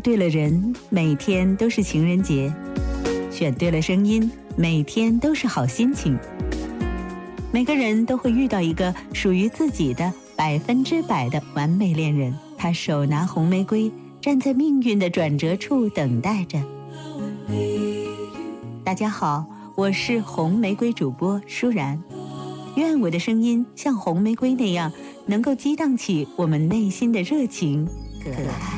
对了人，每天都是情人节；选对了声音，每天都是好心情。每个人都会遇到一个属于自己的百分之百的完美恋人，他手拿红玫瑰，站在命运的转折处等待着。大家好，我是红玫瑰主播舒然，愿我的声音像红玫瑰那样，能够激荡起我们内心的热情、可爱。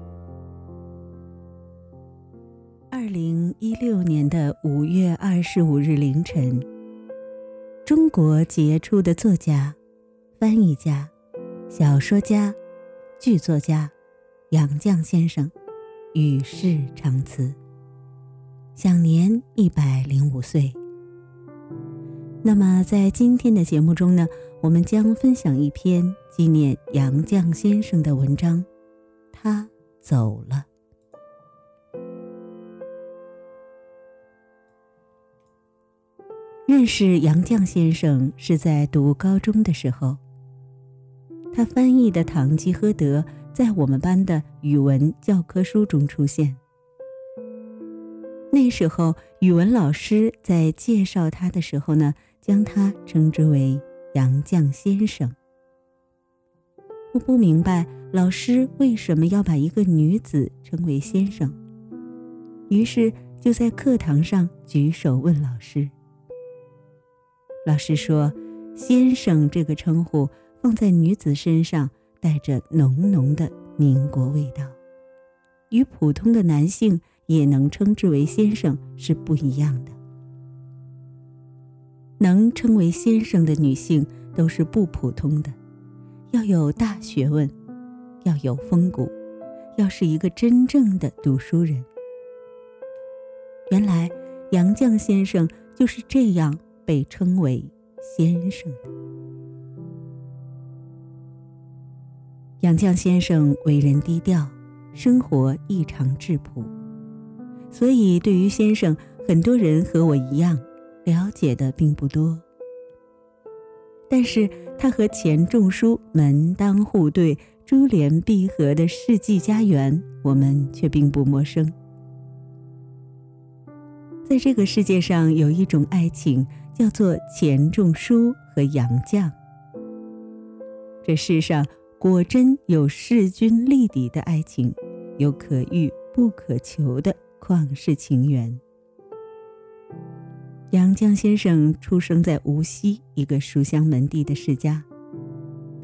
一六年的五月二十五日凌晨，中国杰出的作家、翻译家、小说家、剧作家杨绛先生与世长辞，享年一百零五岁。那么，在今天的节目中呢，我们将分享一篇纪念杨绛先生的文章，他走了。认识杨绛先生是在读高中的时候，他翻译的《堂吉诃德》在我们班的语文教科书中出现。那时候，语文老师在介绍他的时候呢，将他称之为杨绛先生。我不明白老师为什么要把一个女子称为先生，于是就在课堂上举手问老师。老师说：“先生这个称呼放在女子身上，带着浓浓的民国味道，与普通的男性也能称之为先生是不一样的。能称为先生的女性都是不普通的，要有大学问，要有风骨，要是一个真正的读书人。原来杨绛先生就是这样。”被称为先生的杨绛先生为人低调，生活异常质朴，所以对于先生，很多人和我一样了解的并不多。但是他和钱钟书门当户对、珠联璧合的世纪佳缘，我们却并不陌生。在这个世界上，有一种爱情。叫做钱钟书和杨绛。这世上果真有势均力敌的爱情，有可遇不可求的旷世情缘。杨绛先生出生在无锡一个书香门第的世家，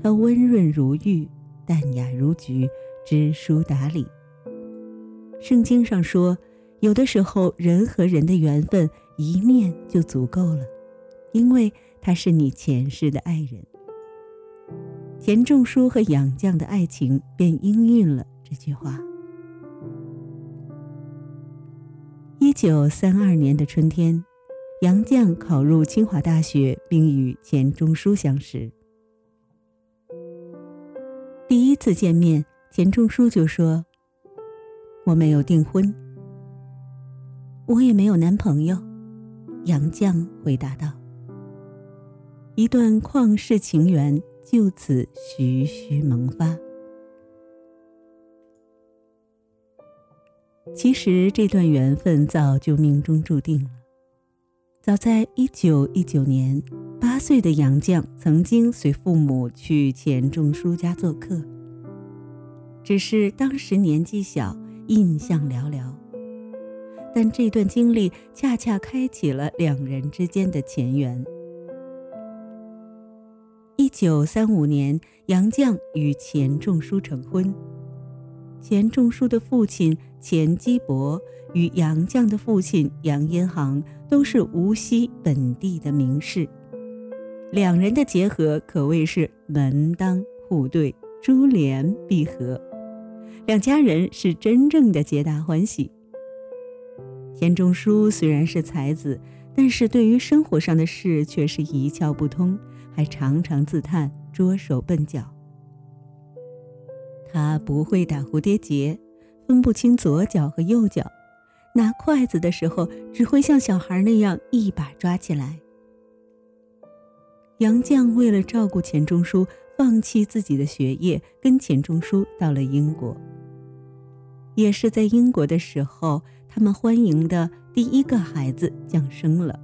他温润如玉，淡雅如菊，知书达理。圣经上说，有的时候人和人的缘分一面就足够了。因为他是你前世的爱人，钱钟书和杨绛的爱情便应验了这句话。一九三二年的春天，杨绛考入清华大学，并与钱钟书相识。第一次见面，钱钟书就说：“我没有订婚，我也没有男朋友。”杨绛回答道：“一段旷世情缘就此徐徐萌发。”其实这段缘分早就命中注定了。早在一九一九年，八岁的杨绛曾经随父母去钱钟书家做客，只是当时年纪小，印象寥寥。但这段经历恰恰开启了两人之间的前缘。一九三五年，杨绛与钱钟书成婚。钱钟书的父亲钱基博与杨绛的父亲杨荫杭都是无锡本地的名士，两人的结合可谓是门当户对、珠联璧合，两家人是真正的皆大欢喜。钱钟书虽然是才子，但是对于生活上的事却是一窍不通，还常常自叹拙手笨脚。他不会打蝴蝶结，分不清左脚和右脚，拿筷子的时候只会像小孩那样一把抓起来。杨绛为了照顾钱钟书，放弃自己的学业，跟钱钟书到了英国。也是在英国的时候，他们欢迎的第一个孩子降生了，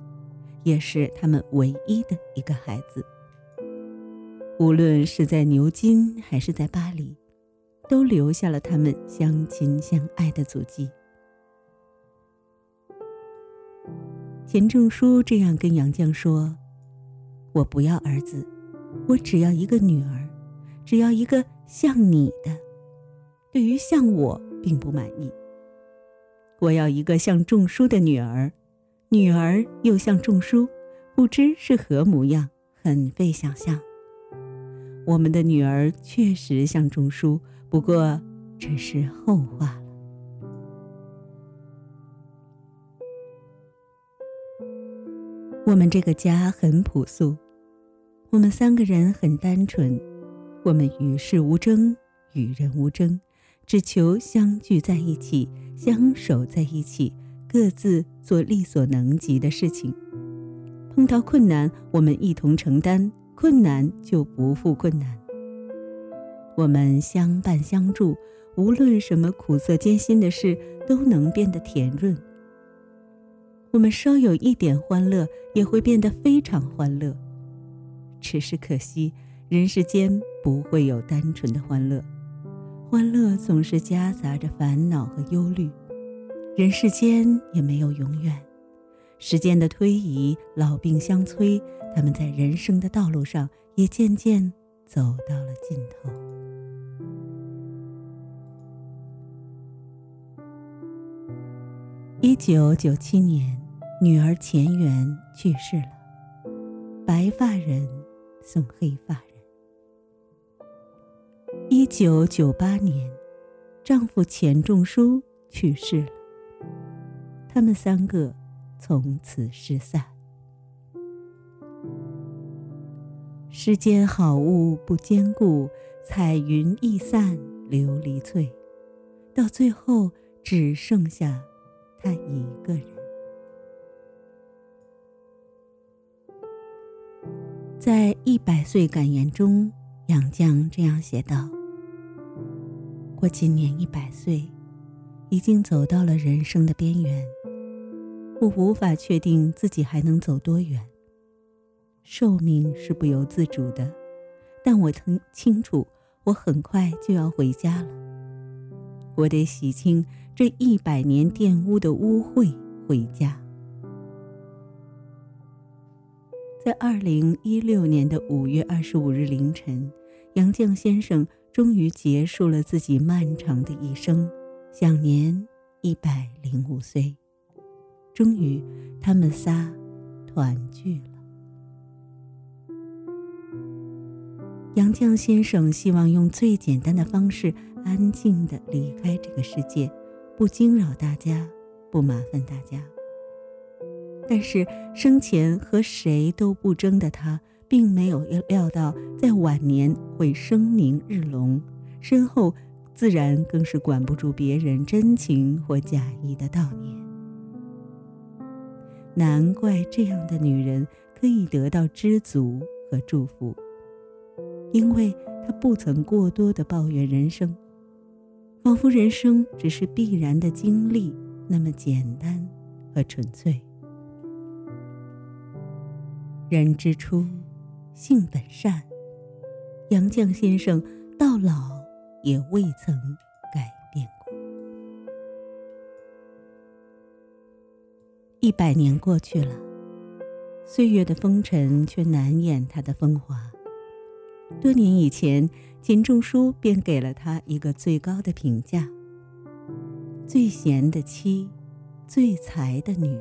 也是他们唯一的一个孩子。无论是在牛津还是在巴黎。都留下了他们相亲相爱的足迹。钱钟书这样跟杨绛说：“我不要儿子，我只要一个女儿，只要一个像你的。对于像我，并不满意。我要一个像仲舒的女儿，女儿又像仲舒，不知是何模样，很费想象。我们的女儿确实像仲书。”不过，这是后话了。我们这个家很朴素，我们三个人很单纯，我们与世无争，与人无争，只求相聚在一起，相守在一起，各自做力所能及的事情。碰到困难，我们一同承担，困难就不负困难。我们相伴相助，无论什么苦涩艰辛的事，都能变得甜润。我们稍有一点欢乐，也会变得非常欢乐。只是可惜，人世间不会有单纯的欢乐，欢乐总是夹杂着烦恼和忧虑。人世间也没有永远，时间的推移，老病相催，他们在人生的道路上也渐渐走到了尽头。一九九七年，女儿钱媛去世了，白发人送黑发人。一九九八年，丈夫钱钟书去世了，他们三个从此失散。世间好物不坚固，彩云易散琉璃脆，到最后只剩下。他一个人，在一百岁感言中，杨绛这样写道：“我今年一百岁，已经走到了人生的边缘。我无法确定自己还能走多远。寿命是不由自主的，但我曾清楚，我很快就要回家了。我得洗清。”这一百年玷污的污秽回家。在二零一六年的五月二十五日凌晨，杨绛先生终于结束了自己漫长的一生，享年一百零五岁。终于，他们仨团聚了。杨绛先生希望用最简单的方式，安静的离开这个世界。不惊扰大家，不麻烦大家。但是生前和谁都不争的他，并没有料到在晚年会声名日隆，身后自然更是管不住别人真情或假意的悼念。难怪这样的女人可以得到知足和祝福，因为她不曾过多的抱怨人生，仿佛人生只是必然的经历，那么简单和纯粹。人之初，性本善。杨绛先生到老也未曾改变过。一百年过去了，岁月的风尘却难掩他的风华。多年以前，钱钟书便给了他一个最高的评价：最贤的妻，最才的女。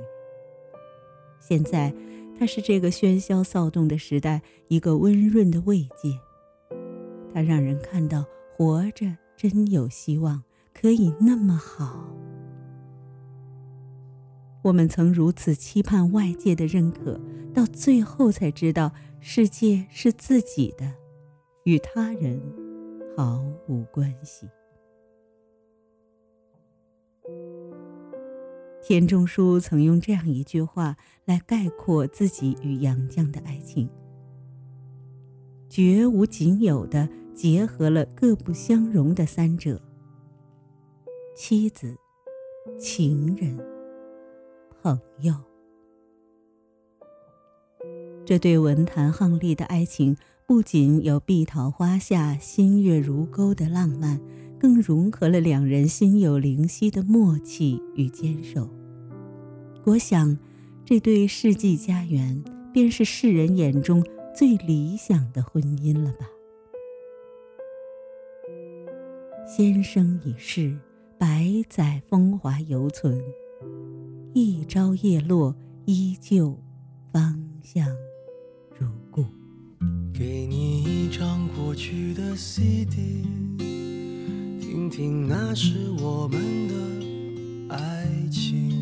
现在。它是这个喧嚣躁动的时代一个温润的慰藉，它让人看到活着真有希望，可以那么好。我们曾如此期盼外界的认可，到最后才知道世界是自己的，与他人毫无关系。钱钟书曾用这样一句话来概括自己与杨绛的爱情：绝无仅有的结合了各不相容的三者——妻子、情人、朋友。这对文坛伉俪的爱情，不仅有碧桃花下新月如钩的浪漫。更融合了两人心有灵犀的默契与坚守。我想，这对世纪佳缘，便是世人眼中最理想的婚姻了吧。先生已逝，百载风华犹存，一朝叶落，依旧芳香如故。给你一张过去的 CD。听听，那是我们的爱情。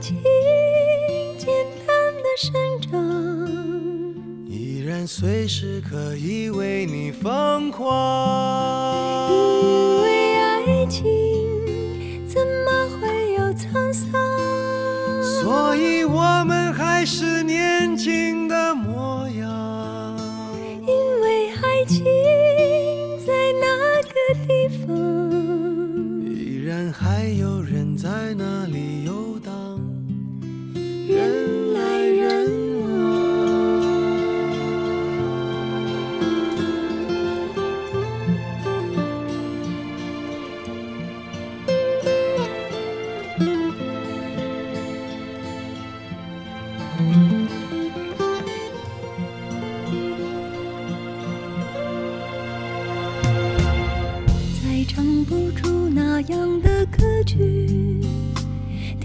情简单的生长，依然随时可以为你疯狂。因为爱情怎么会有沧桑。所以我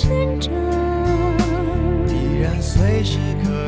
生长依然随时可